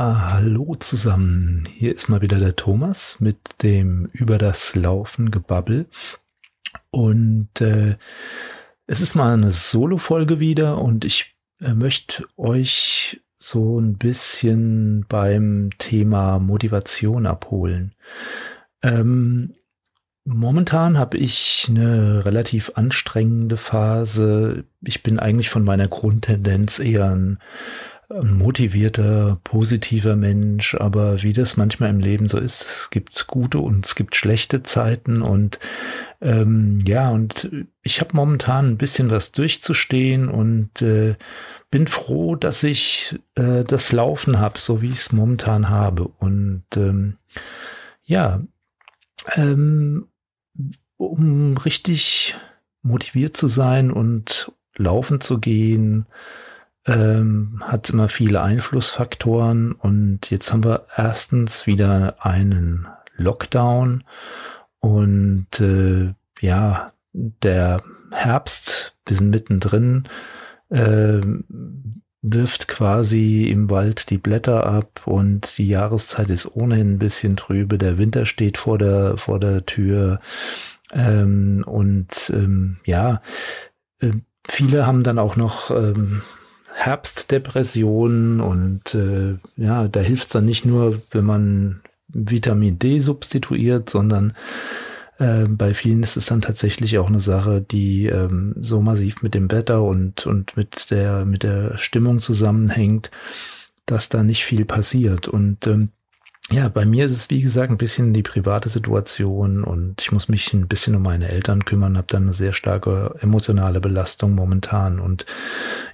Ja, hallo zusammen. Hier ist mal wieder der Thomas mit dem über das Laufen gebabbel. Und äh, es ist mal eine Solo-Folge wieder und ich äh, möchte euch so ein bisschen beim Thema Motivation abholen. Ähm, momentan habe ich eine relativ anstrengende Phase. Ich bin eigentlich von meiner Grundtendenz eher ein motivierter, positiver Mensch, aber wie das manchmal im Leben so ist, es gibt gute und es gibt schlechte Zeiten. Und ähm, ja, und ich habe momentan ein bisschen was durchzustehen und äh, bin froh, dass ich äh, das Laufen habe, so wie ich es momentan habe. Und ähm, ja, ähm, um richtig motiviert zu sein und laufen zu gehen, ähm, hat immer viele Einflussfaktoren. Und jetzt haben wir erstens wieder einen Lockdown. Und äh, ja, der Herbst, wir sind mittendrin, äh, wirft quasi im Wald die Blätter ab. Und die Jahreszeit ist ohnehin ein bisschen trübe. Der Winter steht vor der vor der Tür. Ähm, und ähm, ja, äh, viele haben dann auch noch ähm, Herbstdepressionen und äh, ja, da hilft es dann nicht nur, wenn man Vitamin D substituiert, sondern äh, bei vielen ist es dann tatsächlich auch eine Sache, die ähm, so massiv mit dem Wetter und, und mit der, mit der Stimmung zusammenhängt, dass da nicht viel passiert. Und ähm, ja, bei mir ist es wie gesagt ein bisschen die private Situation und ich muss mich ein bisschen um meine Eltern kümmern, habe dann eine sehr starke emotionale Belastung momentan und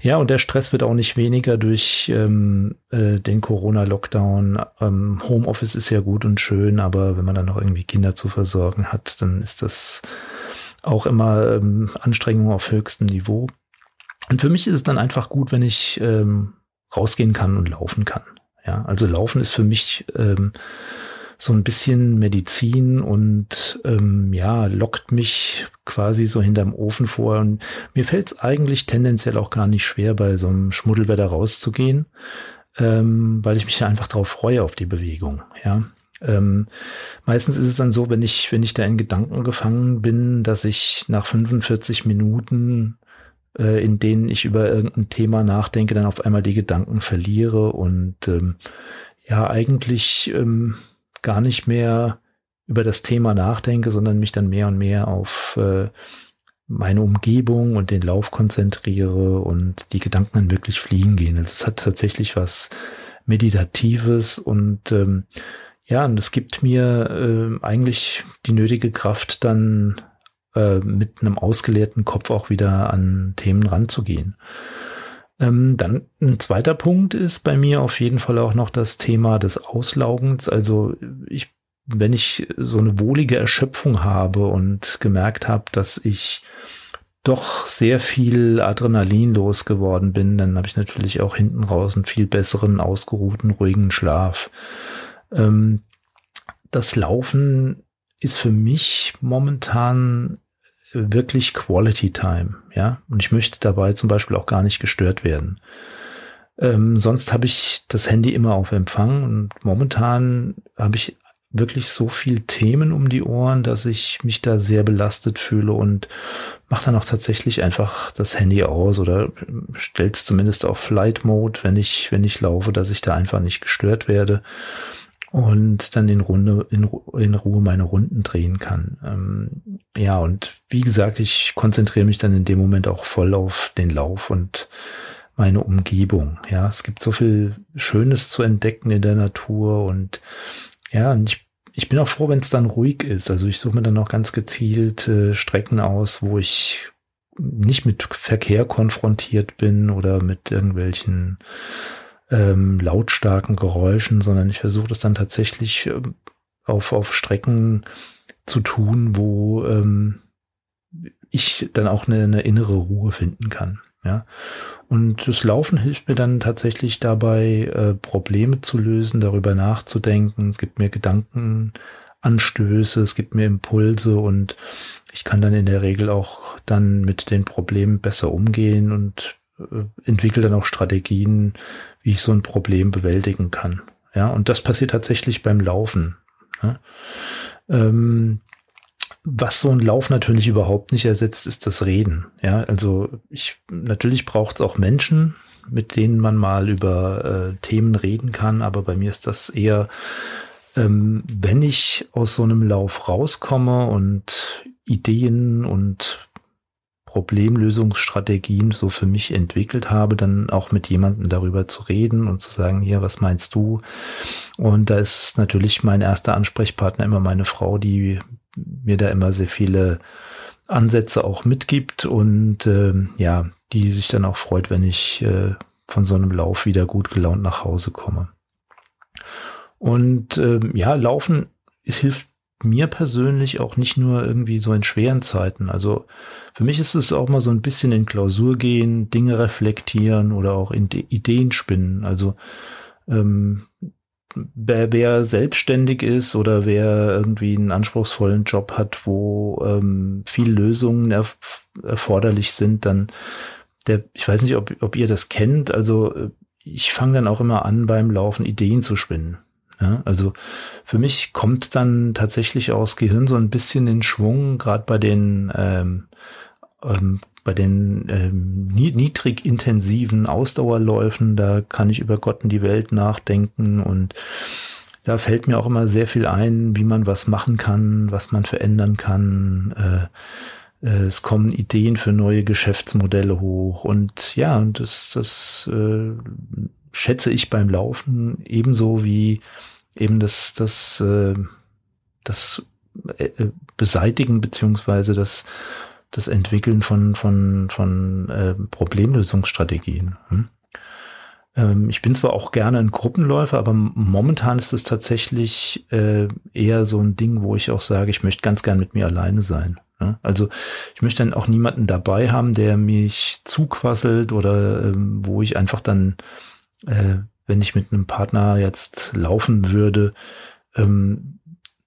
ja, und der Stress wird auch nicht weniger durch ähm, äh, den Corona-Lockdown. Ähm, Homeoffice ist ja gut und schön, aber wenn man dann noch irgendwie Kinder zu versorgen hat, dann ist das auch immer ähm, Anstrengung auf höchstem Niveau. Und für mich ist es dann einfach gut, wenn ich ähm, rausgehen kann und laufen kann. Ja, also Laufen ist für mich ähm, so ein bisschen Medizin und ähm, ja, lockt mich quasi so hinterm Ofen vor. Und mir fällt es eigentlich tendenziell auch gar nicht schwer, bei so einem Schmuddelwetter rauszugehen, ähm, weil ich mich einfach darauf freue auf die Bewegung. Ja. Ähm, meistens ist es dann so, wenn ich, wenn ich da in Gedanken gefangen bin, dass ich nach 45 Minuten äh, in denen ich über irgendein Thema nachdenke, dann auf einmal die Gedanken verliere und ähm, ja eigentlich ähm, gar nicht mehr über das Thema nachdenke, sondern mich dann mehr und mehr auf äh, meine Umgebung und den Lauf konzentriere und die Gedanken dann wirklich fliegen gehen. Also es hat tatsächlich was Meditatives und ähm, ja, und es gibt mir äh, eigentlich die nötige Kraft, dann äh, mit einem ausgeleerten Kopf auch wieder an Themen ranzugehen. Ähm, dann ein zweiter Punkt ist bei mir auf jeden Fall auch noch das Thema des Auslaugens. Also ich, wenn ich so eine wohlige Erschöpfung habe und gemerkt habe, dass ich doch sehr viel Adrenalin losgeworden bin, dann habe ich natürlich auch hinten raus einen viel besseren, ausgeruhten, ruhigen Schlaf. Ähm, das Laufen ist für mich momentan wirklich Quality Time, ja. Und ich möchte dabei zum Beispiel auch gar nicht gestört werden. Ähm, sonst habe ich das Handy immer auf Empfang und momentan habe ich wirklich so viel Themen um die Ohren, dass ich mich da sehr belastet fühle und mache dann auch tatsächlich einfach das Handy aus oder stellt es zumindest auf Flight Mode, wenn ich, wenn ich laufe, dass ich da einfach nicht gestört werde und dann in, Runde, in, in Ruhe meine Runden drehen kann. Ähm, ja, und wie gesagt, ich konzentriere mich dann in dem Moment auch voll auf den Lauf und meine Umgebung. Ja, es gibt so viel Schönes zu entdecken in der Natur und ja, und ich, ich bin auch froh, wenn es dann ruhig ist. Also ich suche mir dann auch ganz gezielt äh, Strecken aus, wo ich nicht mit Verkehr konfrontiert bin oder mit irgendwelchen ähm, lautstarken Geräuschen, sondern ich versuche das dann tatsächlich ähm, auf, auf Strecken zu tun, wo ähm, ich dann auch eine, eine innere Ruhe finden kann. Ja. Und das Laufen hilft mir dann tatsächlich dabei, äh, Probleme zu lösen, darüber nachzudenken. Es gibt mir Gedankenanstöße, es gibt mir Impulse und ich kann dann in der Regel auch dann mit den Problemen besser umgehen und äh, entwickle dann auch Strategien, wie ich so ein Problem bewältigen kann. Ja, und das passiert tatsächlich beim Laufen. Ja. Ähm, was so ein Lauf natürlich überhaupt nicht ersetzt, ist das Reden. Ja, also ich natürlich braucht es auch Menschen, mit denen man mal über äh, Themen reden kann, aber bei mir ist das eher, ähm, wenn ich aus so einem Lauf rauskomme und Ideen und Problemlösungsstrategien so für mich entwickelt habe, dann auch mit jemandem darüber zu reden und zu sagen, hier, was meinst du? Und da ist natürlich mein erster Ansprechpartner immer meine Frau, die mir da immer sehr viele Ansätze auch mitgibt und äh, ja, die sich dann auch freut, wenn ich äh, von so einem Lauf wieder gut gelaunt nach Hause komme. Und äh, ja, Laufen es hilft mir persönlich auch nicht nur irgendwie so in schweren Zeiten. Also für mich ist es auch mal so ein bisschen in Klausur gehen, Dinge reflektieren oder auch in Ideen spinnen. Also ähm, wer, wer selbstständig ist oder wer irgendwie einen anspruchsvollen Job hat, wo ähm, viel Lösungen erf erforderlich sind, dann der, ich weiß nicht, ob, ob ihr das kennt, also äh, ich fange dann auch immer an, beim Laufen Ideen zu spinnen. Ja, also für mich kommt dann tatsächlich auch das Gehirn so ein bisschen in Schwung, gerade bei den ähm, ähm, bei den ähm, niedrig intensiven Ausdauerläufen, da kann ich über Gott und die Welt nachdenken und da fällt mir auch immer sehr viel ein, wie man was machen kann, was man verändern kann. Äh, äh, es kommen Ideen für neue Geschäftsmodelle hoch und ja, und das, das äh, schätze ich beim Laufen ebenso wie eben das, das, äh, das äh, Beseitigen beziehungsweise das das Entwickeln von, von, von äh, Problemlösungsstrategien. Hm? Ähm, ich bin zwar auch gerne ein Gruppenläufer, aber momentan ist es tatsächlich äh, eher so ein Ding, wo ich auch sage, ich möchte ganz gern mit mir alleine sein. Ja? Also ich möchte dann auch niemanden dabei haben, der mich zuquasselt oder ähm, wo ich einfach dann, äh, wenn ich mit einem Partner jetzt laufen würde, ähm,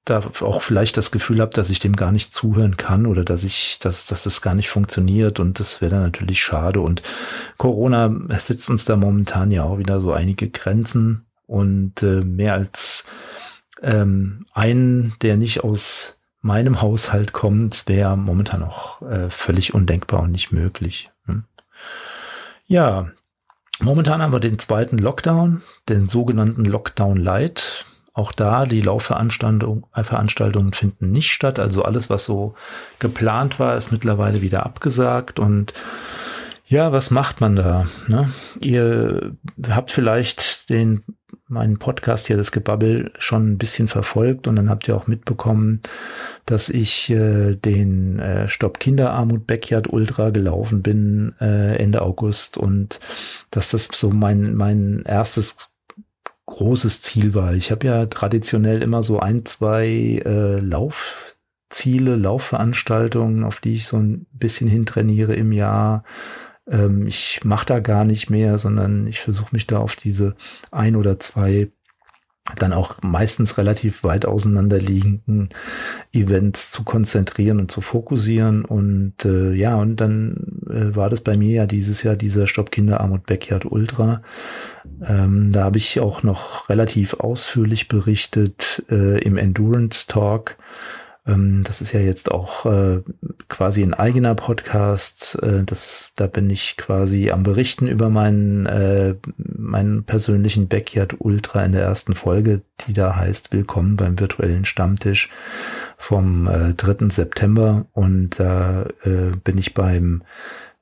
da auch vielleicht das Gefühl habe, dass ich dem gar nicht zuhören kann oder dass ich, dass, dass das gar nicht funktioniert und das wäre dann natürlich schade. Und Corona setzt uns da momentan ja auch wieder so einige Grenzen und äh, mehr als ähm, einen, der nicht aus meinem Haushalt kommt, wäre momentan auch äh, völlig undenkbar und nicht möglich. Hm? Ja, momentan haben wir den zweiten Lockdown, den sogenannten Lockdown Light. Auch da, die Laufveranstaltungen Veranstaltungen finden nicht statt. Also alles, was so geplant war, ist mittlerweile wieder abgesagt. Und ja, was macht man da? Ne? Ihr habt vielleicht den meinen Podcast hier, das Gebabbel, schon ein bisschen verfolgt und dann habt ihr auch mitbekommen, dass ich äh, den äh, Stopp Kinderarmut Backyard Ultra gelaufen bin äh, Ende August und dass das so mein mein erstes großes Ziel war. Ich habe ja traditionell immer so ein, zwei äh, Laufziele, Laufveranstaltungen, auf die ich so ein bisschen hintrainiere im Jahr. Ähm, ich mache da gar nicht mehr, sondern ich versuche mich da auf diese ein oder zwei dann auch meistens relativ weit auseinanderliegenden Events zu konzentrieren und zu fokussieren. Und äh, ja, und dann äh, war das bei mir ja dieses Jahr dieser Stopp Kinderarmut Backyard Ultra. Ähm, da habe ich auch noch relativ ausführlich berichtet äh, im Endurance Talk das ist ja jetzt auch äh, quasi ein eigener Podcast. Äh, das, da bin ich quasi am Berichten über meinen, äh, meinen persönlichen Backyard Ultra in der ersten Folge, die da heißt Willkommen beim virtuellen Stammtisch vom äh, 3. September. Und da äh, bin ich beim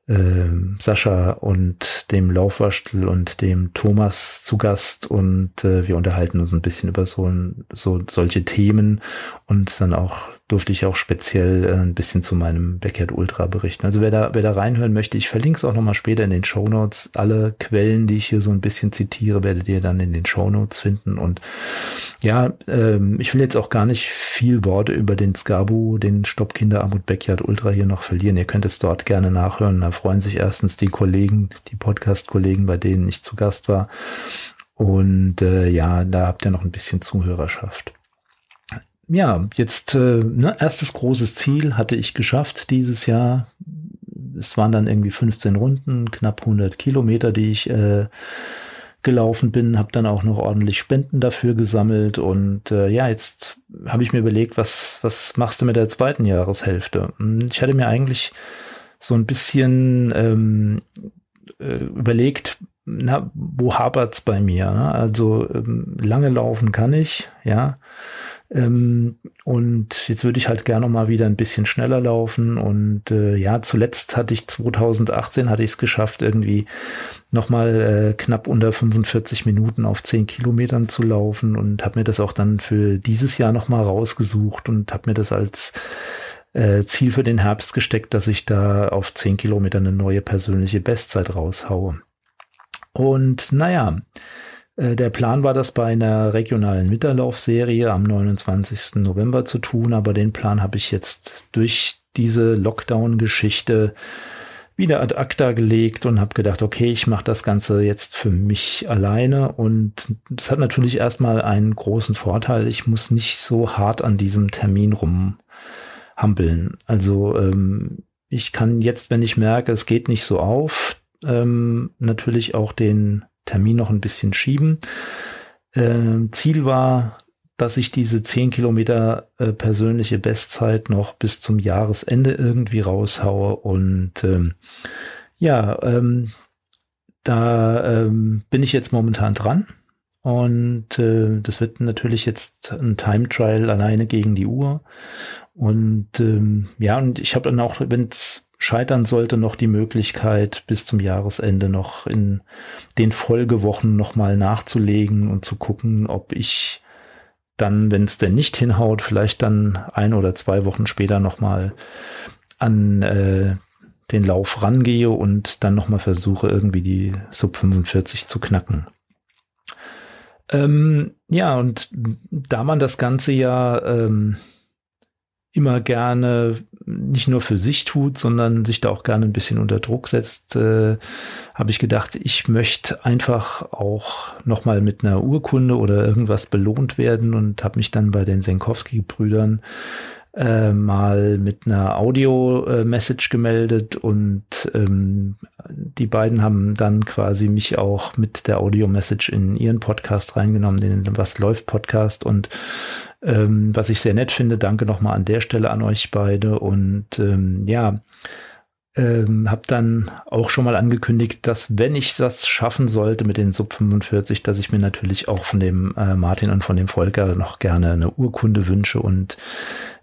äh, Sascha und dem Laufwaschtel und dem Thomas zu Gast und äh, wir unterhalten uns ein bisschen über so, so solche Themen und dann auch durfte ich auch speziell äh, ein bisschen zu meinem Backyard Ultra berichten. Also wer da, wer da reinhören möchte, ich verlinke es auch nochmal später in den Show Notes. Alle Quellen, die ich hier so ein bisschen zitiere, werdet ihr dann in den Show Notes finden. Und ja, ähm, ich will jetzt auch gar nicht viel Worte über den Skabu, den Stopp Kinderarmut Backyard Ultra hier noch verlieren. Ihr könnt es dort gerne nachhören. Da freuen sich erstens die Kollegen, die Podcast-Kollegen, bei denen ich zu Gast war. Und äh, ja, da habt ihr noch ein bisschen Zuhörerschaft ja, jetzt äh, ne, erstes großes Ziel hatte ich geschafft dieses Jahr. Es waren dann irgendwie 15 Runden, knapp 100 Kilometer, die ich äh, gelaufen bin, habe dann auch noch ordentlich Spenden dafür gesammelt und äh, ja, jetzt habe ich mir überlegt, was was machst du mit der zweiten Jahreshälfte? Ich hatte mir eigentlich so ein bisschen ähm, äh, überlegt, na, wo hapert's bei mir? Ne? Also ähm, lange laufen kann ich, ja. Ähm, und jetzt würde ich halt gerne mal wieder ein bisschen schneller laufen. Und äh, ja, zuletzt hatte ich 2018 hatte ich es geschafft, irgendwie nochmal äh, knapp unter 45 Minuten auf 10 Kilometern zu laufen und habe mir das auch dann für dieses Jahr nochmal rausgesucht und habe mir das als äh, Ziel für den Herbst gesteckt, dass ich da auf 10 Kilometer eine neue persönliche Bestzeit raushaue. Und naja, der Plan war, das bei einer regionalen Winterlaufserie am 29. November zu tun, aber den Plan habe ich jetzt durch diese Lockdown-Geschichte wieder ad acta gelegt und habe gedacht, okay, ich mache das Ganze jetzt für mich alleine und das hat natürlich erstmal einen großen Vorteil. Ich muss nicht so hart an diesem Termin rumhampeln. Also ähm, ich kann jetzt, wenn ich merke, es geht nicht so auf, ähm, natürlich auch den Termin noch ein bisschen schieben. Ähm, Ziel war, dass ich diese 10 Kilometer äh, persönliche Bestzeit noch bis zum Jahresende irgendwie raushaue. Und ähm, ja, ähm, da bin ich jetzt momentan dran. Und äh, das wird natürlich jetzt ein Time Trial alleine gegen die Uhr. Und ähm, ja, und ich habe dann auch, wenn es scheitern sollte, noch die Möglichkeit, bis zum Jahresende noch in den Folgewochen nochmal nachzulegen und zu gucken, ob ich dann, wenn es denn nicht hinhaut, vielleicht dann ein oder zwei Wochen später nochmal an äh, den Lauf rangehe und dann nochmal versuche, irgendwie die Sub 45 zu knacken. Ähm, ja, und da man das Ganze ja ähm, immer gerne nicht nur für sich tut, sondern sich da auch gerne ein bisschen unter Druck setzt, äh, habe ich gedacht, ich möchte einfach auch nochmal mit einer Urkunde oder irgendwas belohnt werden und habe mich dann bei den Senkowski-Brüdern äh, mal mit einer Audio-Message gemeldet und ähm, die beiden haben dann quasi mich auch mit der Audio-Message in ihren Podcast reingenommen, den Was läuft Podcast und ähm, was ich sehr nett finde. Danke nochmal an der Stelle an euch beide. Und ähm, ja, ähm, habe dann auch schon mal angekündigt, dass wenn ich das schaffen sollte mit den Sub 45, dass ich mir natürlich auch von dem äh, Martin und von dem Volker noch gerne eine Urkunde wünsche und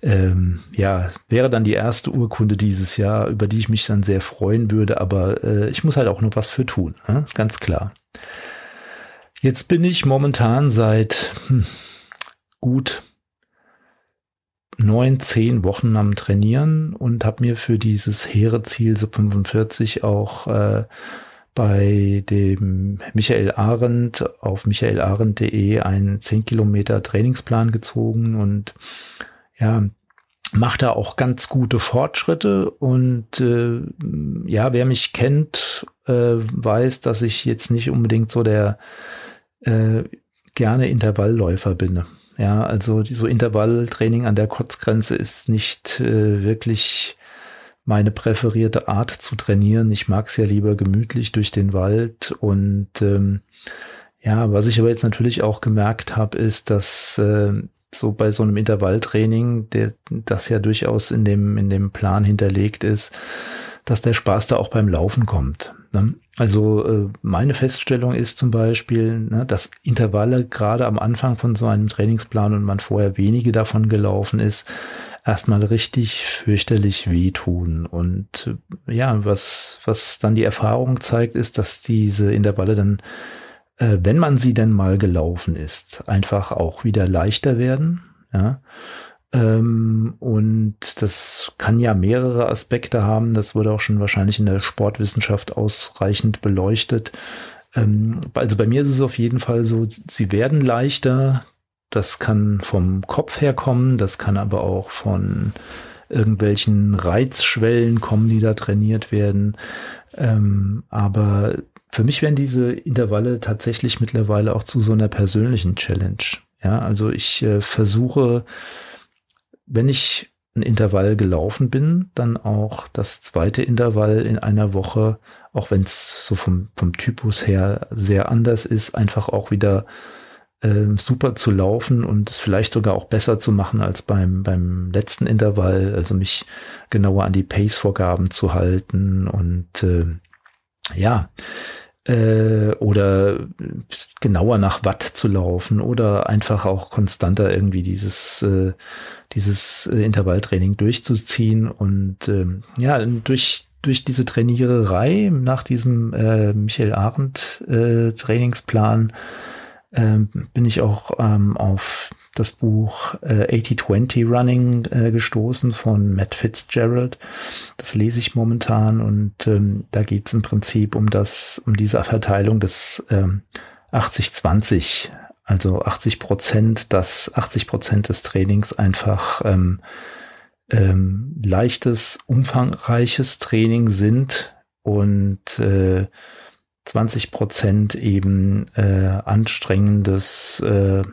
ähm, ja, wäre dann die erste Urkunde dieses Jahr, über die ich mich dann sehr freuen würde, aber äh, ich muss halt auch noch was für tun, ne? ist ganz klar. Jetzt bin ich momentan seit hm, gut neun, zehn Wochen am Trainieren und habe mir für dieses hehre Ziel Sub 45 auch äh, bei dem Michael Arendt auf michaelarendt.de einen 10 Kilometer Trainingsplan gezogen und ja, macht da auch ganz gute Fortschritte und äh, ja, wer mich kennt, äh, weiß, dass ich jetzt nicht unbedingt so der äh, gerne Intervallläufer bin. Ja, also so Intervalltraining an der Kotzgrenze ist nicht äh, wirklich meine präferierte Art zu trainieren. Ich mag es ja lieber gemütlich durch den Wald und ähm, ja, was ich aber jetzt natürlich auch gemerkt habe, ist, dass äh, so bei so einem Intervalltraining, der das ja durchaus in dem in dem Plan hinterlegt ist, dass der Spaß da auch beim Laufen kommt. Ne? Also äh, meine Feststellung ist zum Beispiel, ne, dass Intervalle gerade am Anfang von so einem Trainingsplan und man vorher wenige davon gelaufen ist, erstmal richtig fürchterlich wehtun. Und äh, ja, was, was dann die Erfahrung zeigt, ist, dass diese Intervalle dann, äh, wenn man sie denn mal gelaufen ist, einfach auch wieder leichter werden. Ja. Ähm, und das kann ja mehrere Aspekte haben. Das wurde auch schon wahrscheinlich in der Sportwissenschaft ausreichend beleuchtet. Ähm, also bei mir ist es auf jeden Fall so, sie werden leichter. Das kann vom Kopf her kommen, das kann aber auch von irgendwelchen Reizschwellen kommen, die da trainiert werden. Ähm, aber für mich werden diese Intervalle tatsächlich mittlerweile auch zu so einer persönlichen Challenge. Ja, also ich äh, versuche wenn ich ein Intervall gelaufen bin, dann auch das zweite Intervall in einer Woche auch wenn es so vom, vom Typus her sehr anders ist, einfach auch wieder äh, super zu laufen und es vielleicht sogar auch besser zu machen als beim, beim letzten Intervall, also mich genauer an die Pace-Vorgaben zu halten und äh, ja, äh, oder genauer nach Watt zu laufen oder einfach auch konstanter irgendwie dieses äh, dieses äh, Intervalltraining durchzuziehen und ähm, ja durch durch diese Trainiererei nach diesem äh, Michael Arendt äh, Trainingsplan äh, bin ich auch ähm, auf das Buch äh, 80-20 Running äh, gestoßen von Matt Fitzgerald. Das lese ich momentan und ähm, da geht es im Prinzip um das, um diese Verteilung des ähm, 80-20, also 80 Prozent, dass 80 Prozent des Trainings einfach ähm, ähm, leichtes, umfangreiches Training sind und äh, 20 Prozent eben äh, anstrengendes äh,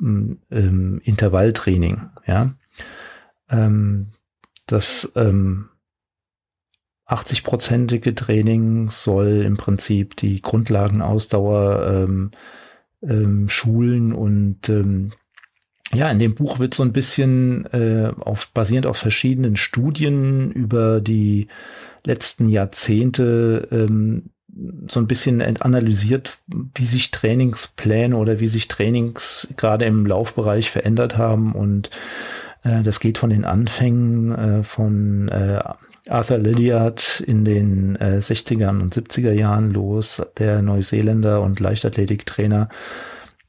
ähm, Intervalltraining, ja. Ähm, das ähm, 80-prozentige Training soll im Prinzip die Grundlagenausdauer ähm, ähm, schulen und ähm, ja, in dem Buch wird so ein bisschen äh, auf, basierend auf verschiedenen Studien über die letzten Jahrzehnte ähm, so ein bisschen analysiert, wie sich Trainingspläne oder wie sich Trainings gerade im Laufbereich verändert haben. Und äh, das geht von den Anfängen äh, von äh, Arthur Lilliard in den äh, 60er und 70er Jahren los, der Neuseeländer und Leichtathletiktrainer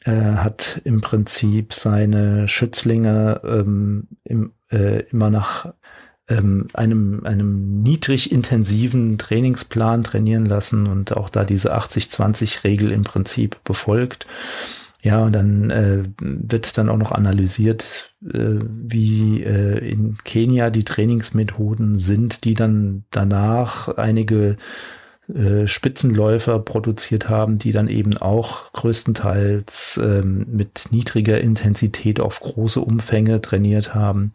äh, hat im Prinzip seine Schützlinge ähm, im, äh, immer nach ähm, einem, einem niedrig intensiven Trainingsplan trainieren lassen und auch da diese 80-20-Regel im Prinzip befolgt. Ja, und dann äh, wird dann auch noch analysiert, äh, wie äh, in Kenia die Trainingsmethoden sind, die dann danach einige äh, Spitzenläufer produziert haben, die dann eben auch größtenteils ähm, mit niedriger Intensität auf große Umfänge trainiert haben,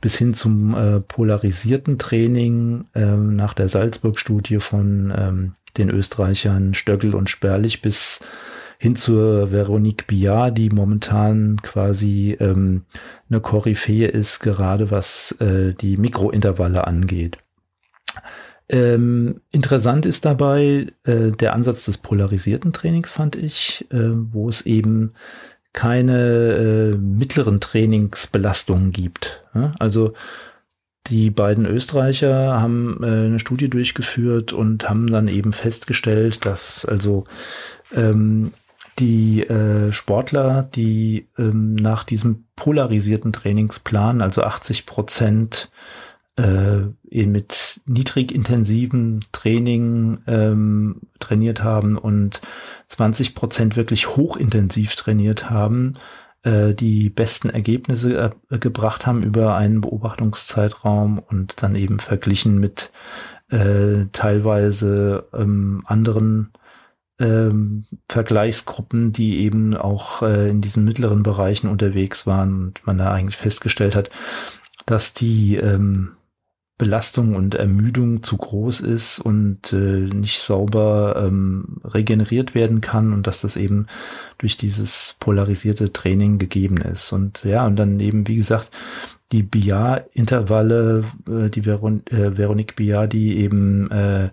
bis hin zum äh, polarisierten Training äh, nach der Salzburg-Studie von ähm, den Österreichern Stöckel und Sperlich bis hin zur Veronique Billard, die momentan quasi ähm, eine Koryphäe ist, gerade was äh, die Mikrointervalle angeht. Ähm, interessant ist dabei äh, der Ansatz des polarisierten Trainings, fand ich, äh, wo es eben keine äh, mittleren Trainingsbelastungen gibt. Ja? Also die beiden Österreicher haben äh, eine Studie durchgeführt und haben dann eben festgestellt, dass also ähm, die äh, Sportler, die ähm, nach diesem polarisierten Trainingsplan, also 80 Prozent äh, mit niedrigintensiven Training ähm, trainiert haben und 20 Prozent wirklich hochintensiv trainiert haben, äh, die besten Ergebnisse äh, gebracht haben über einen Beobachtungszeitraum und dann eben verglichen mit äh, teilweise ähm, anderen ähm, Vergleichsgruppen, die eben auch äh, in diesen mittleren Bereichen unterwegs waren und man da eigentlich festgestellt hat, dass die ähm, Belastung und Ermüdung zu groß ist und äh, nicht sauber ähm, regeneriert werden kann und dass das eben durch dieses polarisierte Training gegeben ist. Und ja, und dann eben, wie gesagt, die BIA-Intervalle, äh, die Veron äh, Veronique BIA, die eben äh,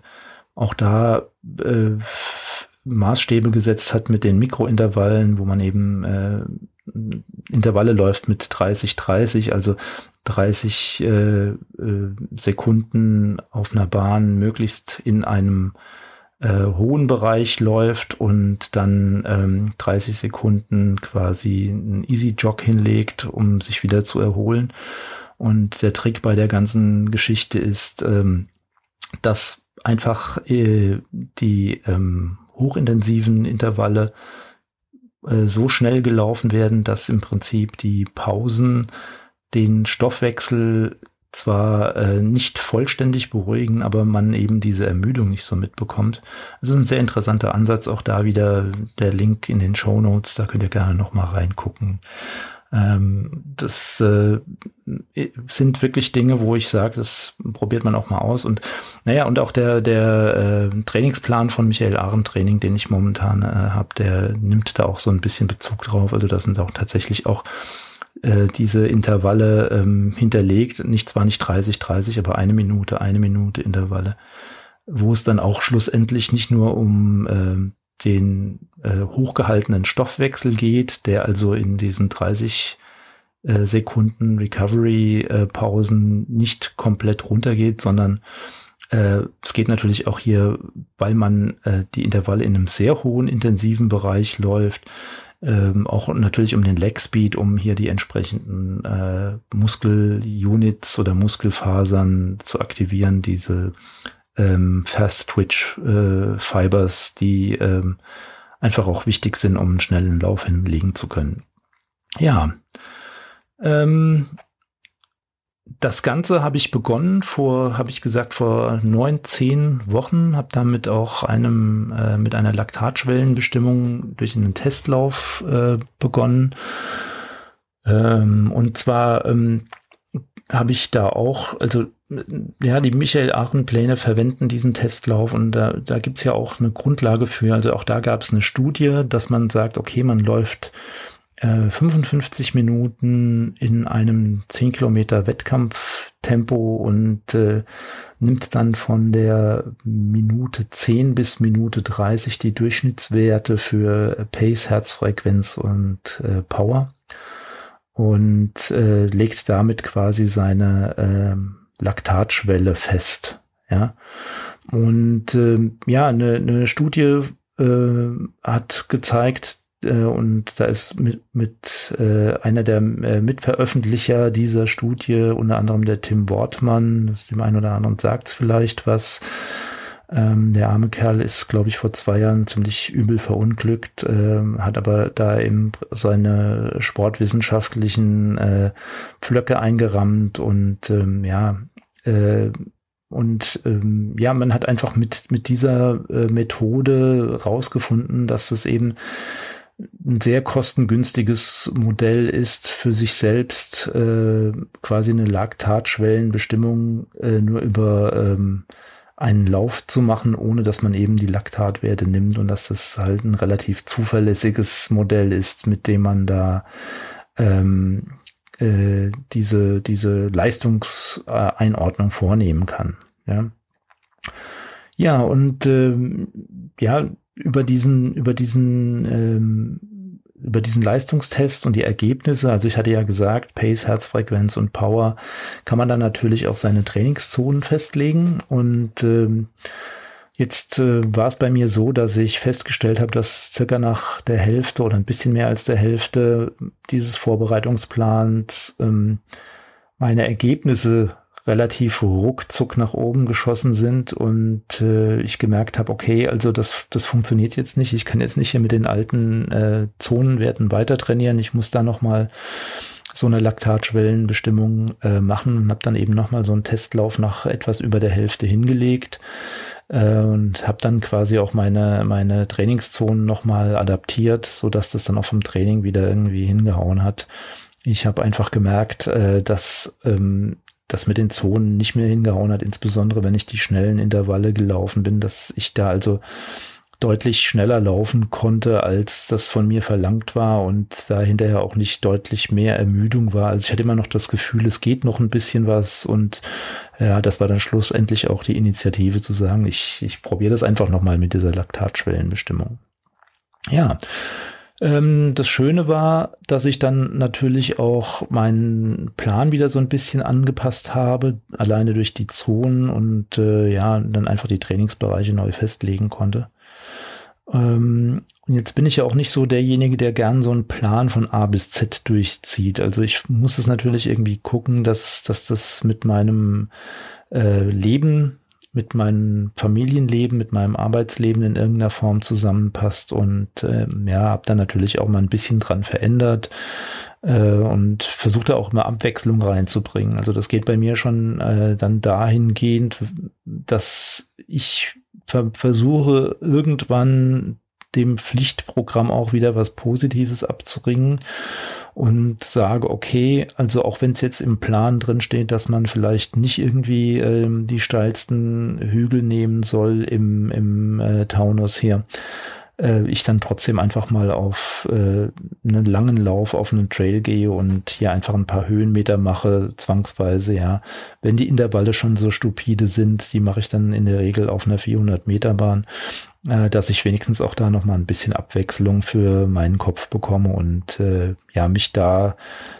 auch da äh, Maßstäbe gesetzt hat mit den Mikrointervallen, wo man eben äh, Intervalle läuft mit 30, 30, also 30 äh, äh, Sekunden auf einer Bahn möglichst in einem äh, hohen Bereich läuft und dann ähm, 30 Sekunden quasi einen Easy Jog hinlegt, um sich wieder zu erholen. Und der Trick bei der ganzen Geschichte ist, ähm, dass einfach äh, die ähm, hochintensiven Intervalle äh, so schnell gelaufen werden, dass im Prinzip die Pausen den Stoffwechsel zwar äh, nicht vollständig beruhigen, aber man eben diese Ermüdung nicht so mitbekommt. Das ist ein sehr interessanter Ansatz. Auch da wieder der Link in den Show Notes. Da könnt ihr gerne noch mal reingucken. Ähm, das äh, sind wirklich Dinge, wo ich sage, das probiert man auch mal aus. Und naja, und auch der, der äh, Trainingsplan von Michael Arendt Training, den ich momentan äh, habe, der nimmt da auch so ein bisschen Bezug drauf. Also da sind auch tatsächlich auch äh, diese Intervalle ähm, hinterlegt. Nicht zwar nicht 30, 30, aber eine Minute, eine Minute Intervalle, wo es dann auch schlussendlich nicht nur um äh, den äh, hochgehaltenen Stoffwechsel geht, der also in diesen 30 äh, Sekunden Recovery-Pausen äh, nicht komplett runtergeht, sondern äh, es geht natürlich auch hier, weil man äh, die Intervalle in einem sehr hohen intensiven Bereich läuft, ähm, auch natürlich um den Leg Speed, um hier die entsprechenden äh, Muskelunits oder Muskelfasern zu aktivieren, diese ähm, Fast Twitch äh, Fibers, die ähm, einfach auch wichtig sind, um einen schnellen Lauf hinlegen zu können. Ja, ähm, das Ganze habe ich begonnen vor, habe ich gesagt, vor neun, zehn Wochen, habe damit auch einem äh, mit einer Laktatschwellenbestimmung durch einen Testlauf äh, begonnen. Ähm, und zwar ähm, habe ich da auch, also ja, die Michael Aachen-Pläne verwenden diesen Testlauf und da, da gibt's ja auch eine Grundlage für. Also auch da gab es eine Studie, dass man sagt, okay, man läuft äh, 55 Minuten in einem 10 Kilometer Wettkampftempo und äh, nimmt dann von der Minute 10 bis Minute 30 die Durchschnittswerte für Pace, Herzfrequenz und äh, Power und äh, legt damit quasi seine äh, Laktatschwelle fest. Ja. Und äh, ja, eine, eine Studie äh, hat gezeigt, äh, und da ist mit, mit äh, einer der äh, Mitveröffentlicher dieser Studie, unter anderem der Tim Wortmann, das dem einen oder anderen sagt es vielleicht was, ähm, der arme Kerl ist, glaube ich, vor zwei Jahren ziemlich übel verunglückt, ähm, hat aber da eben seine sportwissenschaftlichen äh, Pflöcke eingerammt und ähm, ja, äh, und ähm, ja, man hat einfach mit, mit dieser äh, Methode rausgefunden, dass es eben ein sehr kostengünstiges Modell ist für sich selbst äh, quasi eine Laktatschwellenbestimmung äh, nur über ähm, einen Lauf zu machen, ohne dass man eben die Laktatwerte nimmt und dass das halt ein relativ zuverlässiges Modell ist, mit dem man da ähm, äh, diese, diese Leistungseinordnung vornehmen kann. Ja, ja und ähm, ja, über diesen, über diesen ähm, über diesen Leistungstest und die Ergebnisse, also ich hatte ja gesagt, Pace, Herzfrequenz und Power, kann man dann natürlich auch seine Trainingszonen festlegen. Und ähm, jetzt äh, war es bei mir so, dass ich festgestellt habe, dass circa nach der Hälfte oder ein bisschen mehr als der Hälfte dieses Vorbereitungsplans ähm, meine Ergebnisse relativ ruckzuck nach oben geschossen sind und äh, ich gemerkt habe, okay, also das, das funktioniert jetzt nicht. Ich kann jetzt nicht hier mit den alten äh, Zonenwerten weiter trainieren. Ich muss da nochmal so eine Laktatschwellenbestimmung äh, machen und habe dann eben nochmal so einen Testlauf nach etwas über der Hälfte hingelegt äh, und habe dann quasi auch meine, meine Trainingszonen nochmal adaptiert, so dass das dann auch vom Training wieder irgendwie hingehauen hat. Ich habe einfach gemerkt, äh, dass ähm, das mit den Zonen nicht mehr hingehauen hat, insbesondere wenn ich die schnellen Intervalle gelaufen bin, dass ich da also deutlich schneller laufen konnte, als das von mir verlangt war und da hinterher auch nicht deutlich mehr Ermüdung war. Also ich hatte immer noch das Gefühl, es geht noch ein bisschen was und ja, das war dann schlussendlich auch die Initiative zu sagen, ich, ich probiere das einfach nochmal mit dieser Laktatschwellenbestimmung. Ja, ähm, das Schöne war, dass ich dann natürlich auch meinen Plan wieder so ein bisschen angepasst habe, alleine durch die Zonen und äh, ja, dann einfach die Trainingsbereiche neu festlegen konnte. Ähm, und jetzt bin ich ja auch nicht so derjenige, der gern so einen Plan von A bis Z durchzieht. Also ich muss es natürlich irgendwie gucken, dass, dass das mit meinem äh, Leben mit meinem Familienleben, mit meinem Arbeitsleben in irgendeiner Form zusammenpasst und äh, ja, habe da natürlich auch mal ein bisschen dran verändert äh, und versuche da auch mal Abwechslung reinzubringen. Also das geht bei mir schon äh, dann dahingehend, dass ich ver versuche irgendwann dem Pflichtprogramm auch wieder was Positives abzuringen und sage, okay, also auch wenn es jetzt im Plan drin steht, dass man vielleicht nicht irgendwie ähm, die steilsten Hügel nehmen soll im, im äh, Taunus hier, äh, ich dann trotzdem einfach mal auf äh, einen langen Lauf auf einen Trail gehe und hier einfach ein paar Höhenmeter mache, zwangsweise, ja. Wenn die Intervalle schon so stupide sind, die mache ich dann in der Regel auf einer 400 Meter Bahn, äh, dass ich wenigstens auch da nochmal ein bisschen Abwechslung für meinen Kopf bekomme und äh, ja, mich da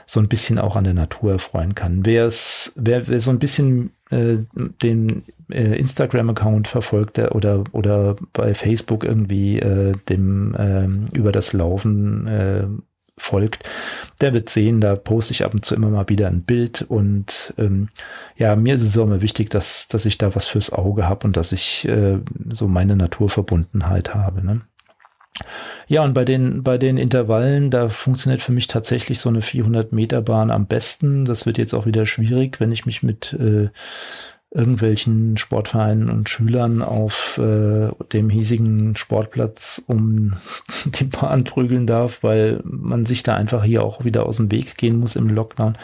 so ein bisschen auch an der Natur erfreuen kann. Wer es, wer, wer so ein bisschen äh, den äh, Instagram-Account verfolgt der, oder oder bei Facebook irgendwie äh, dem äh, über das Laufen äh, folgt, der wird sehen, da poste ich ab und zu immer mal wieder ein Bild und ähm, ja, mir ist es auch immer wichtig, dass, dass ich da was fürs Auge habe und dass ich äh, so meine Naturverbundenheit habe. Ne? Ja, und bei den, bei den Intervallen, da funktioniert für mich tatsächlich so eine 400 Meter Bahn am besten. Das wird jetzt auch wieder schwierig, wenn ich mich mit äh, irgendwelchen Sportvereinen und Schülern auf äh, dem hiesigen Sportplatz um die Bahn prügeln darf, weil man sich da einfach hier auch wieder aus dem Weg gehen muss im Lockdown.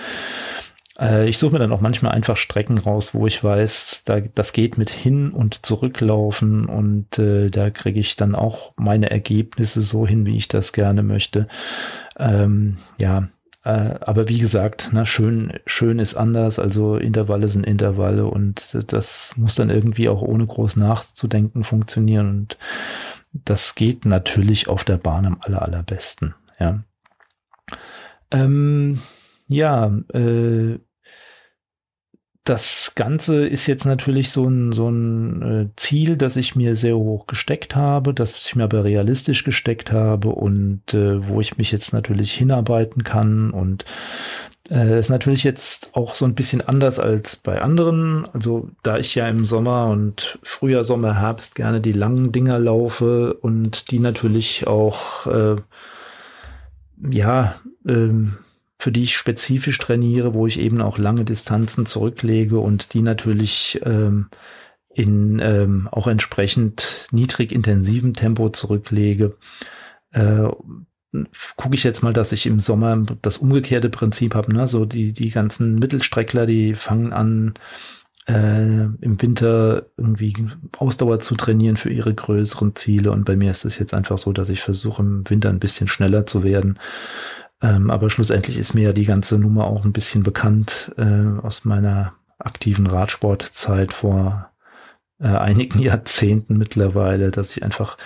Äh, ich suche mir dann auch manchmal einfach Strecken raus, wo ich weiß, da, das geht mit hin und zurücklaufen und äh, da kriege ich dann auch meine Ergebnisse so hin, wie ich das gerne möchte. Ähm, ja, aber wie gesagt, na, schön, schön ist anders. Also Intervalle sind Intervalle und das muss dann irgendwie auch ohne groß nachzudenken funktionieren. Und das geht natürlich auf der Bahn am aller, allerbesten. Ja. Ähm, ja, äh, das Ganze ist jetzt natürlich so ein, so ein äh, Ziel, das ich mir sehr hoch gesteckt habe, das ich mir aber realistisch gesteckt habe und äh, wo ich mich jetzt natürlich hinarbeiten kann und äh, ist natürlich jetzt auch so ein bisschen anders als bei anderen. Also da ich ja im Sommer und Frühjahr, Sommer, Herbst gerne die langen Dinger laufe und die natürlich auch äh, ja ähm, für die ich spezifisch trainiere, wo ich eben auch lange Distanzen zurücklege und die natürlich ähm, in ähm, auch entsprechend niedrig intensiven Tempo zurücklege. Äh, gucke ich jetzt mal, dass ich im Sommer das umgekehrte Prinzip habe. Ne? So die, die ganzen Mittelstreckler, die fangen an, äh, im Winter irgendwie Ausdauer zu trainieren für ihre größeren Ziele. Und bei mir ist es jetzt einfach so, dass ich versuche, im Winter ein bisschen schneller zu werden ähm, aber schlussendlich ist mir ja die ganze Nummer auch ein bisschen bekannt äh, aus meiner aktiven Radsportzeit vor äh, einigen Jahrzehnten mittlerweile, dass ich einfach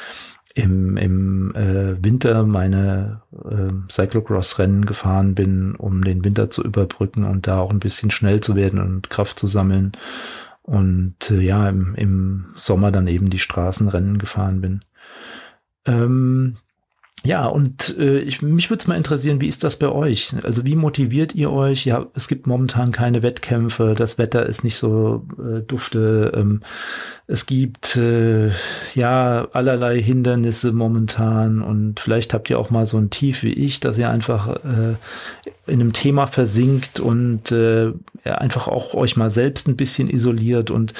im, im äh, Winter meine äh, Cyclocross-Rennen gefahren bin, um den Winter zu überbrücken und da auch ein bisschen schnell zu werden und Kraft zu sammeln. Und äh, ja, im, im Sommer dann eben die Straßenrennen gefahren bin. Ähm, ja, und äh, ich, mich würde es mal interessieren, wie ist das bei euch? Also wie motiviert ihr euch? Ja, es gibt momentan keine Wettkämpfe, das Wetter ist nicht so äh, dufte. Ähm, es gibt äh, ja allerlei Hindernisse momentan und vielleicht habt ihr auch mal so ein Tief wie ich, dass ihr einfach äh, in einem Thema versinkt und äh, ja, einfach auch euch mal selbst ein bisschen isoliert und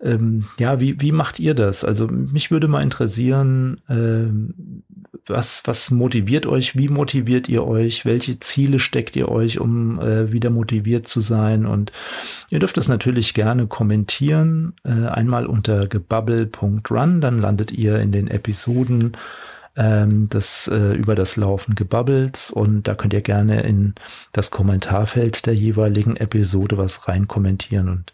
ähm, ja, wie, wie macht ihr das? Also mich würde mal interessieren, ähm, was, was motiviert euch? Wie motiviert ihr euch? Welche Ziele steckt ihr euch, um äh, wieder motiviert zu sein? Und ihr dürft das natürlich gerne kommentieren. Äh, einmal unter gebubble.run, dann landet ihr in den Episoden ähm, das äh, über das Laufen gebabbelt und da könnt ihr gerne in das Kommentarfeld der jeweiligen Episode was rein kommentieren und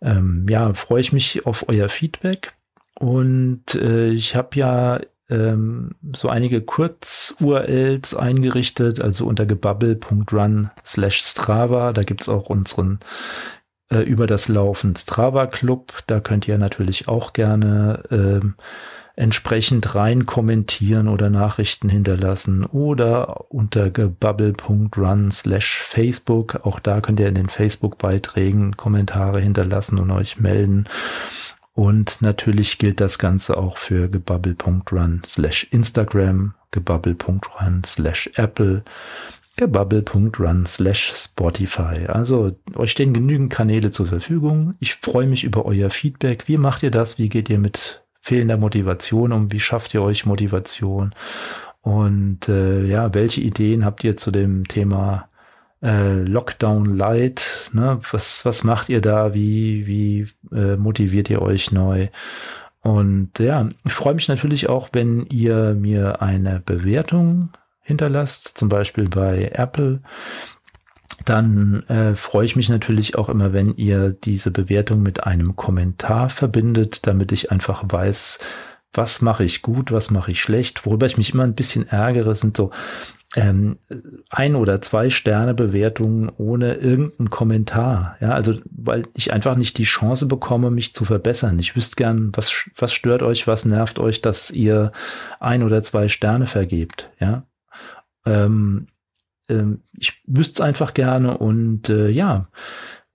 ähm, ja, freue ich mich auf euer Feedback und äh, ich habe ja ähm, so einige Kurz-URLs eingerichtet, also unter gebubble.run slash Strava. Da gibt's auch unseren äh, über das Laufen Strava Club. Da könnt ihr natürlich auch gerne ähm, entsprechend rein kommentieren oder Nachrichten hinterlassen oder unter gebubble.run slash Facebook. Auch da könnt ihr in den Facebook-Beiträgen Kommentare hinterlassen und euch melden. Und natürlich gilt das Ganze auch für gebubble.run slash Instagram, gebubble.run slash Apple, gebubble.run slash Spotify. Also euch stehen genügend Kanäle zur Verfügung. Ich freue mich über euer Feedback. Wie macht ihr das? Wie geht ihr mit fehlender Motivation um? Wie schafft ihr euch Motivation? Und äh, ja, welche Ideen habt ihr zu dem Thema äh, Lockdown Light? Ne? Was, was macht ihr da? Wie, wie äh, motiviert ihr euch neu? Und ja, ich freue mich natürlich auch, wenn ihr mir eine Bewertung hinterlasst, zum Beispiel bei Apple. Dann äh, freue ich mich natürlich auch immer, wenn ihr diese Bewertung mit einem Kommentar verbindet, damit ich einfach weiß, was mache ich gut, was mache ich schlecht. Worüber ich mich immer ein bisschen ärgere, sind so ähm, ein oder zwei Sterne Bewertungen ohne irgendeinen Kommentar. Ja, also weil ich einfach nicht die Chance bekomme, mich zu verbessern. Ich wüsste gern, was, was stört euch, was nervt euch, dass ihr ein oder zwei Sterne vergebt. Ja, ähm, ähm, ich wüsste es einfach gerne und äh, ja,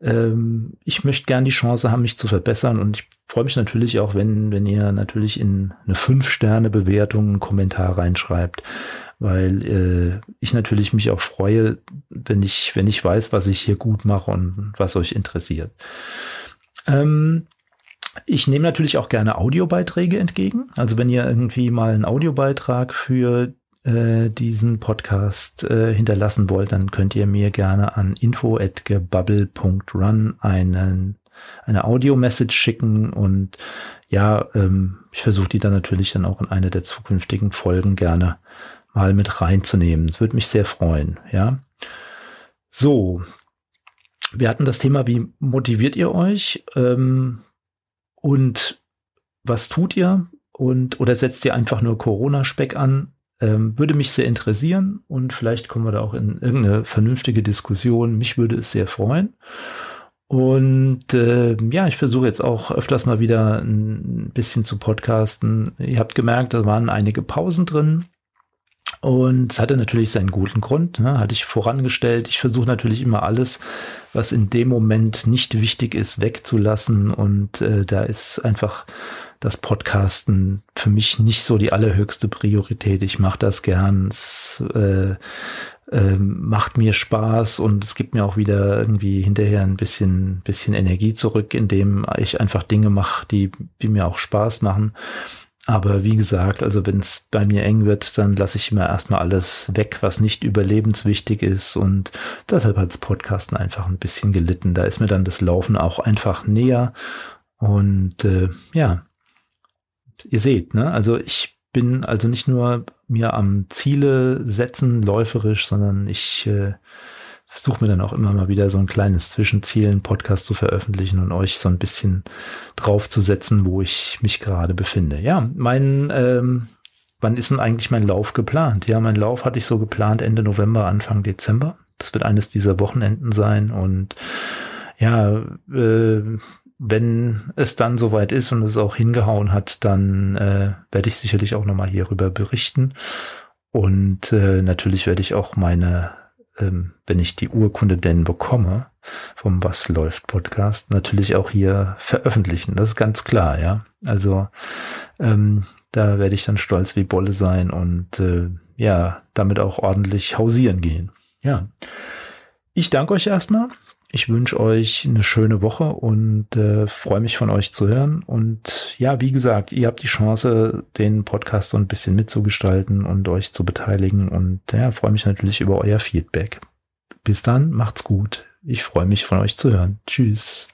ähm, ich möchte gern die Chance haben, mich zu verbessern und ich freue mich natürlich auch, wenn, wenn ihr natürlich in eine Fünf-Sterne-Bewertung einen Kommentar reinschreibt, weil äh, ich natürlich mich auch freue, wenn ich, wenn ich weiß, was ich hier gut mache und was euch interessiert. Ähm, ich nehme natürlich auch gerne Audiobeiträge entgegen. Also wenn ihr irgendwie mal einen Audiobeitrag für äh, diesen Podcast äh, hinterlassen wollt, dann könnt ihr mir gerne an info@gebubble.run einen eine Audio-Message schicken und ja, ähm, ich versuche die dann natürlich dann auch in eine der zukünftigen Folgen gerne mal mit reinzunehmen. Das würde mich sehr freuen, ja. So, wir hatten das Thema, wie motiviert ihr euch ähm, und was tut ihr und oder setzt ihr einfach nur Corona-Speck an? Ähm, würde mich sehr interessieren und vielleicht kommen wir da auch in irgendeine vernünftige Diskussion. Mich würde es sehr freuen. Und äh, ja, ich versuche jetzt auch öfters mal wieder ein bisschen zu podcasten. Ihr habt gemerkt, da waren einige Pausen drin. Und es hatte natürlich seinen guten Grund, ne? hatte ich vorangestellt. Ich versuche natürlich immer alles, was in dem Moment nicht wichtig ist, wegzulassen. Und äh, da ist einfach das Podcasten für mich nicht so die allerhöchste Priorität. Ich mache das gern. Es äh, äh, macht mir Spaß und es gibt mir auch wieder irgendwie hinterher ein bisschen, bisschen Energie zurück, indem ich einfach Dinge mache, die, die mir auch Spaß machen. Aber wie gesagt, also wenn es bei mir eng wird, dann lasse ich immer erstmal alles weg, was nicht überlebenswichtig ist. Und deshalb hat das Podcasten einfach ein bisschen gelitten. Da ist mir dann das Laufen auch einfach näher. Und äh, ja, ihr seht, ne? Also ich bin also nicht nur mir am Ziele setzen, läuferisch, sondern ich äh, versuche mir dann auch immer mal wieder so ein kleines Zwischenziel, einen Podcast zu veröffentlichen und euch so ein bisschen draufzusetzen, wo ich mich gerade befinde. Ja, mein, ähm, wann ist denn eigentlich mein Lauf geplant? Ja, mein Lauf hatte ich so geplant Ende November, Anfang Dezember. Das wird eines dieser Wochenenden sein und ja, äh, wenn es dann soweit ist und es auch hingehauen hat, dann äh, werde ich sicherlich auch nochmal hierüber berichten. Und äh, natürlich werde ich auch meine ähm, wenn ich die Urkunde denn bekomme vom Was läuft Podcast, natürlich auch hier veröffentlichen. Das ist ganz klar, ja. Also ähm, da werde ich dann stolz wie Bolle sein und äh, ja, damit auch ordentlich hausieren gehen. Ja. Ich danke euch erstmal ich wünsche euch eine schöne Woche und äh, freue mich von euch zu hören. Und ja, wie gesagt, ihr habt die Chance, den Podcast so ein bisschen mitzugestalten und euch zu beteiligen. Und ja, freue mich natürlich über euer Feedback. Bis dann, macht's gut. Ich freue mich von euch zu hören. Tschüss.